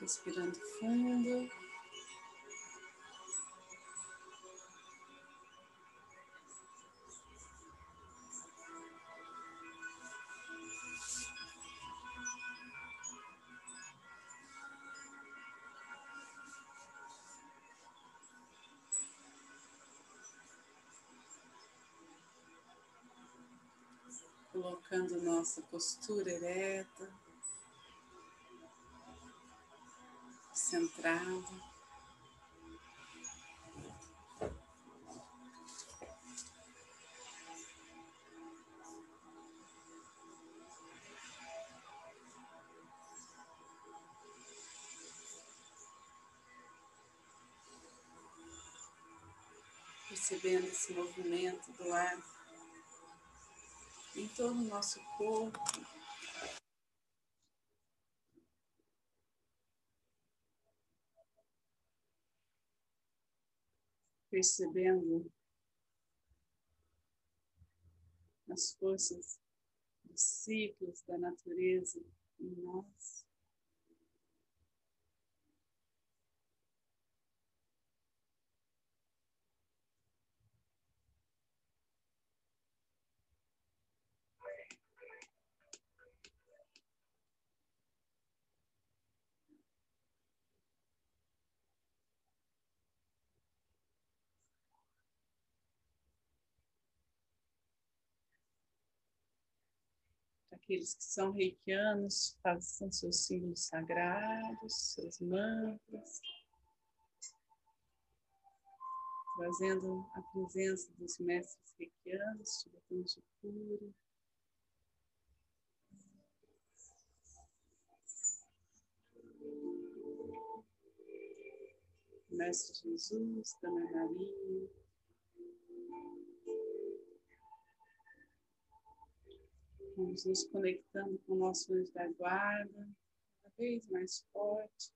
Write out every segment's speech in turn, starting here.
Respirando fundo. colocando nossa postura ereta, centrada. Percebendo esse movimento do ar em todo o nosso corpo. Percebendo as forças dos ciclos da natureza em nós. Aqueles que são reikianos, façam seus símbolos sagrados, seus mantras, trazendo a presença dos mestres reikianos, tibetanos de cura. Mestre Jesus, Dona Maria, Vamos nos conectando com o nosso anjo da guarda, cada vez mais forte.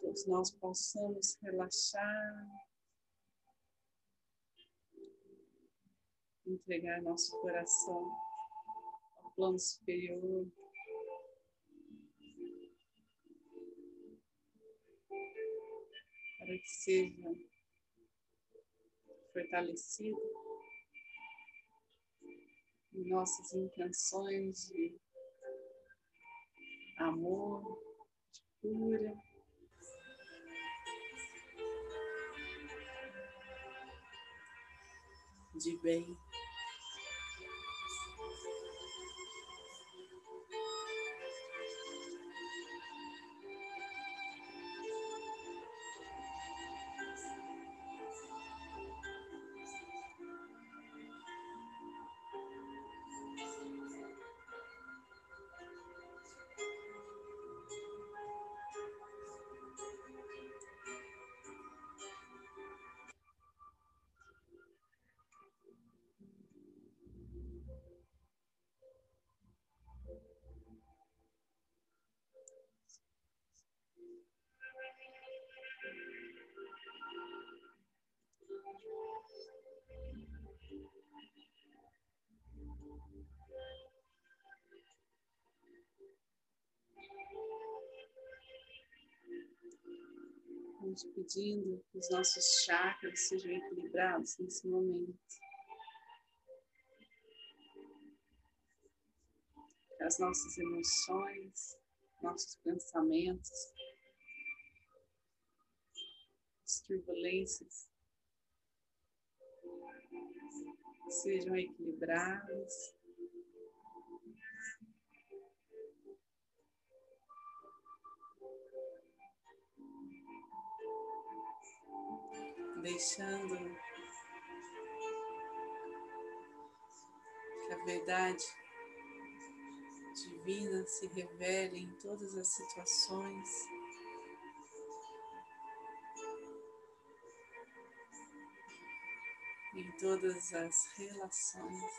Todos nós possamos relaxar, entregar nosso coração ao plano superior. Que seja fortalecido em nossas intenções de amor, de cura. De bem. Vamos pedindo que os nossos chakras sejam equilibrados nesse momento. Que as nossas emoções, nossos pensamentos, as turbulências sejam equilibrados. Deixando que a verdade divina se revele em todas as situações. em todas as relações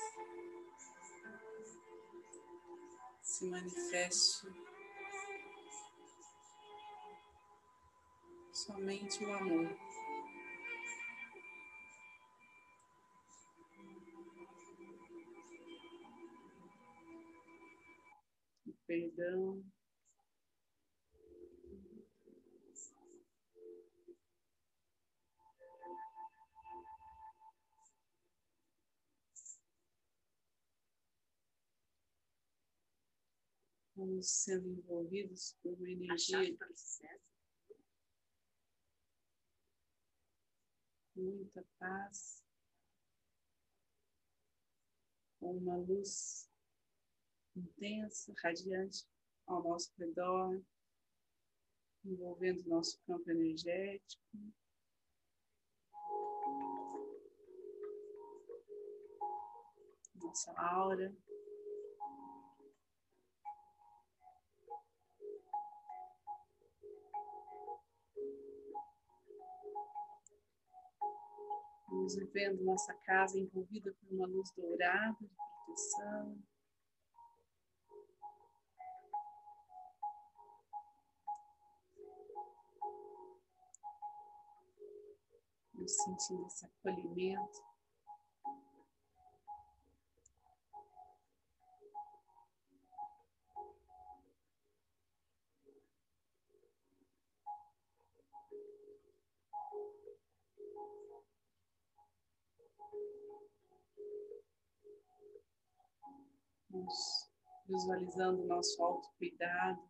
se manifeste somente o amor. Vamos sendo envolvidos por uma energia muita paz, com uma luz intensa, radiante ao nosso redor, envolvendo nosso campo energético. Nossa aura. Vamos vivendo nossa casa envolvida por uma luz dourada de proteção. Vamos sentindo esse acolhimento. Visualizando o nosso autocuidado,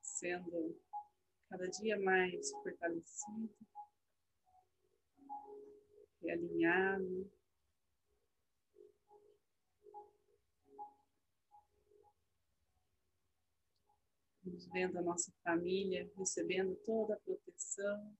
sendo cada dia mais fortalecido, realinhado. Vamos vendo a nossa família recebendo toda a proteção.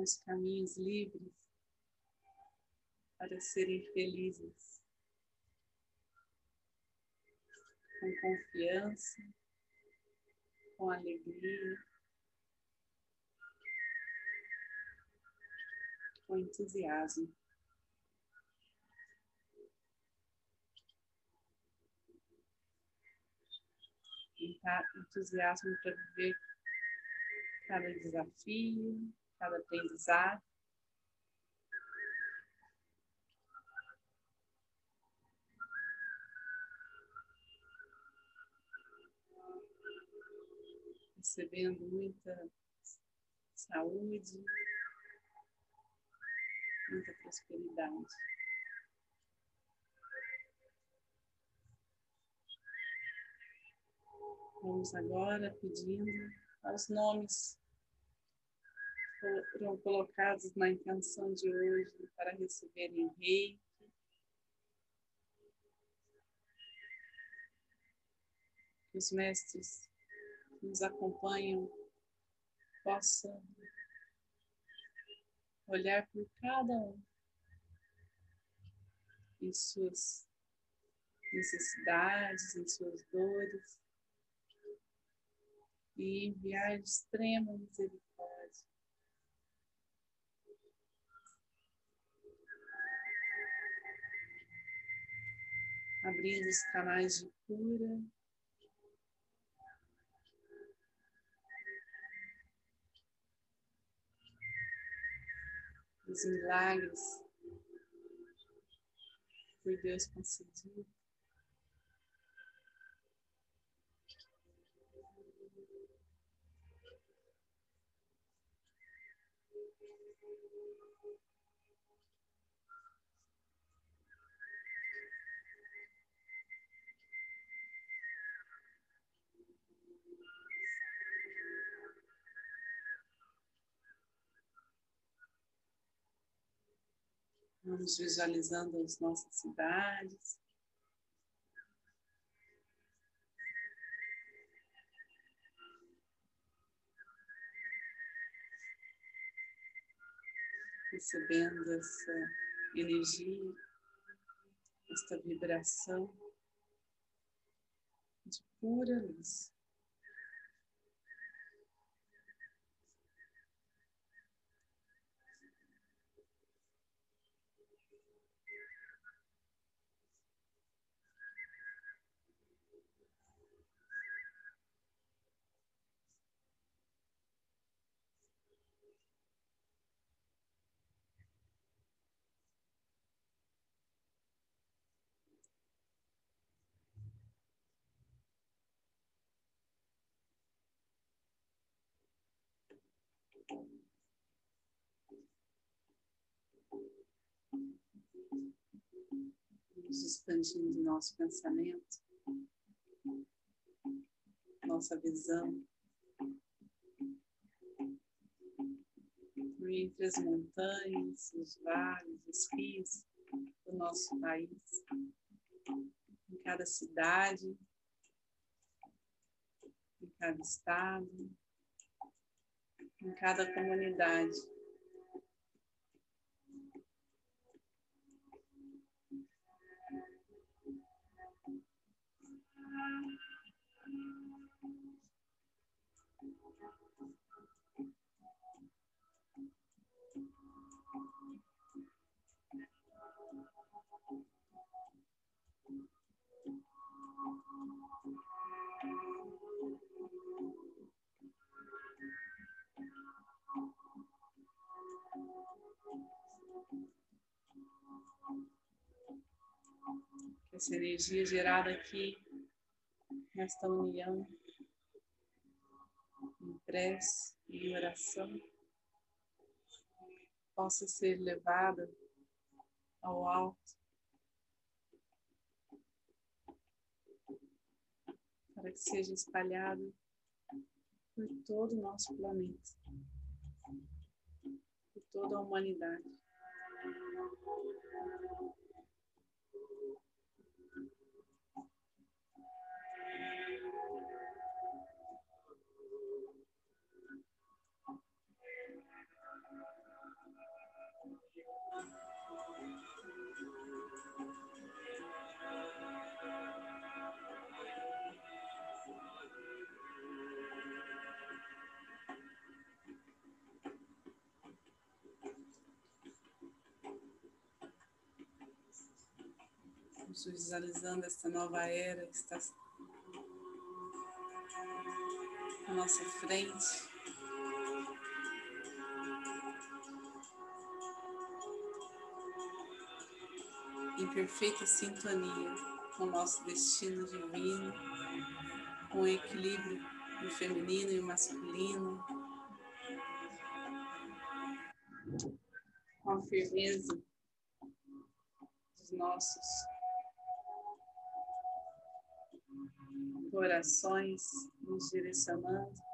Os caminhos livres para serem felizes, com confiança, com alegria, com entusiasmo. Entusiasmo para viver cada desafio, cada aprendizado. Recebendo muita saúde, muita prosperidade. Vamos agora pedindo aos nomes foram colocados na intenção de hoje para receberem reiki. Que os mestres que nos acompanham possam olhar por cada um em suas necessidades, em suas dores e enviar extrema misericórdia abrindo os canais de cura. Os milagres por Deus concedido. Vamos visualizando as nossas cidades. Recebendo essa energia, esta vibração de pura luz. Vamos expandindo nosso pensamento, nossa visão. entre as montanhas, os vales, os rios do nosso país, em cada cidade, em cada estado, em cada comunidade. Essa energia gerada aqui nesta união, em prece e oração, possa ser levada ao alto, para que seja espalhada por todo o nosso planeta, por toda a humanidade. Vamos visualizando esta nova era que está à nossa frente. Em perfeita sintonia com o nosso destino divino, com o equilíbrio do feminino e masculino, com a firmeza dos nossos corações nos direcionando.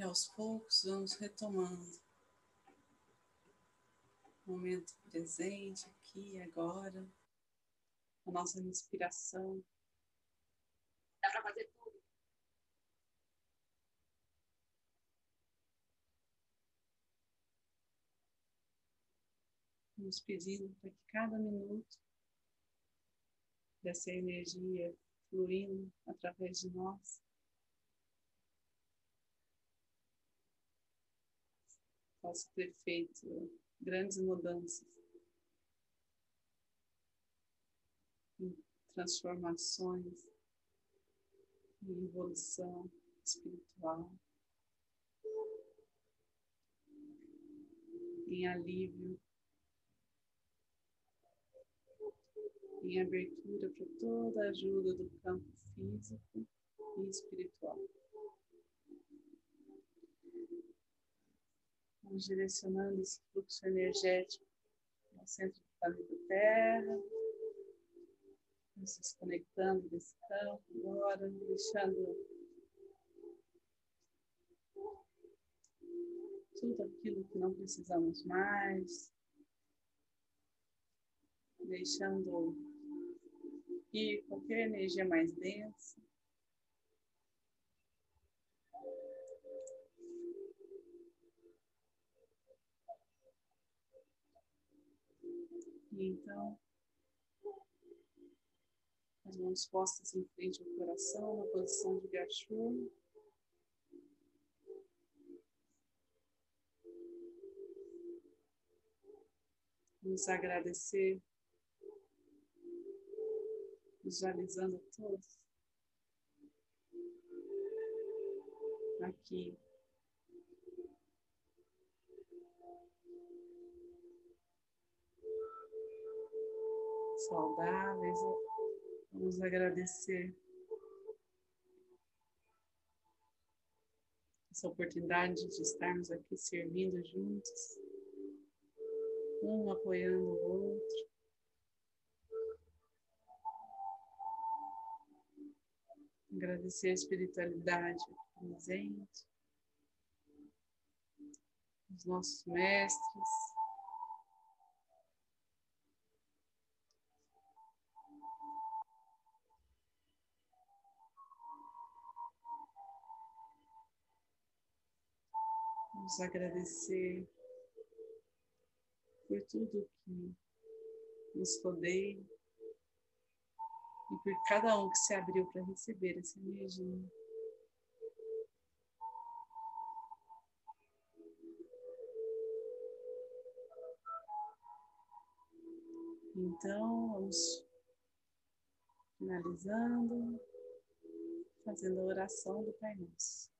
E aos poucos vamos retomando o momento presente, aqui e agora, a nossa respiração. Dá para fazer tudo. Vamos pedindo para que cada minuto dessa energia fluindo através de nós possa ter feito grandes mudanças, transformações, evolução espiritual, em alívio, em abertura para toda a ajuda do campo físico e espiritual. Direcionando esse fluxo energético ao centro do planeta Terra. Nos desconectando desse campo agora, deixando tudo aquilo que não precisamos mais, deixando ir qualquer energia mais densa. Então, as mãos postas em frente ao coração, na posição de gachô. Vamos agradecer, visualizando todos. Aqui saudáveis. Vamos agradecer essa oportunidade de estarmos aqui servindo juntos, um apoiando o outro. Agradecer a espiritualidade presente, os nossos mestres, Vamos agradecer por tudo que nos rodeia e por cada um que se abriu para receber essa energia. Então, vamos finalizando, fazendo a oração do Pai Nosso.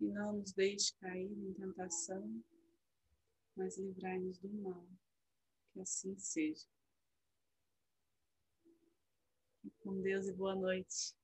e não nos deixe cair em tentação, mas livrai-nos do mal. Que assim seja. Com Deus e boa noite.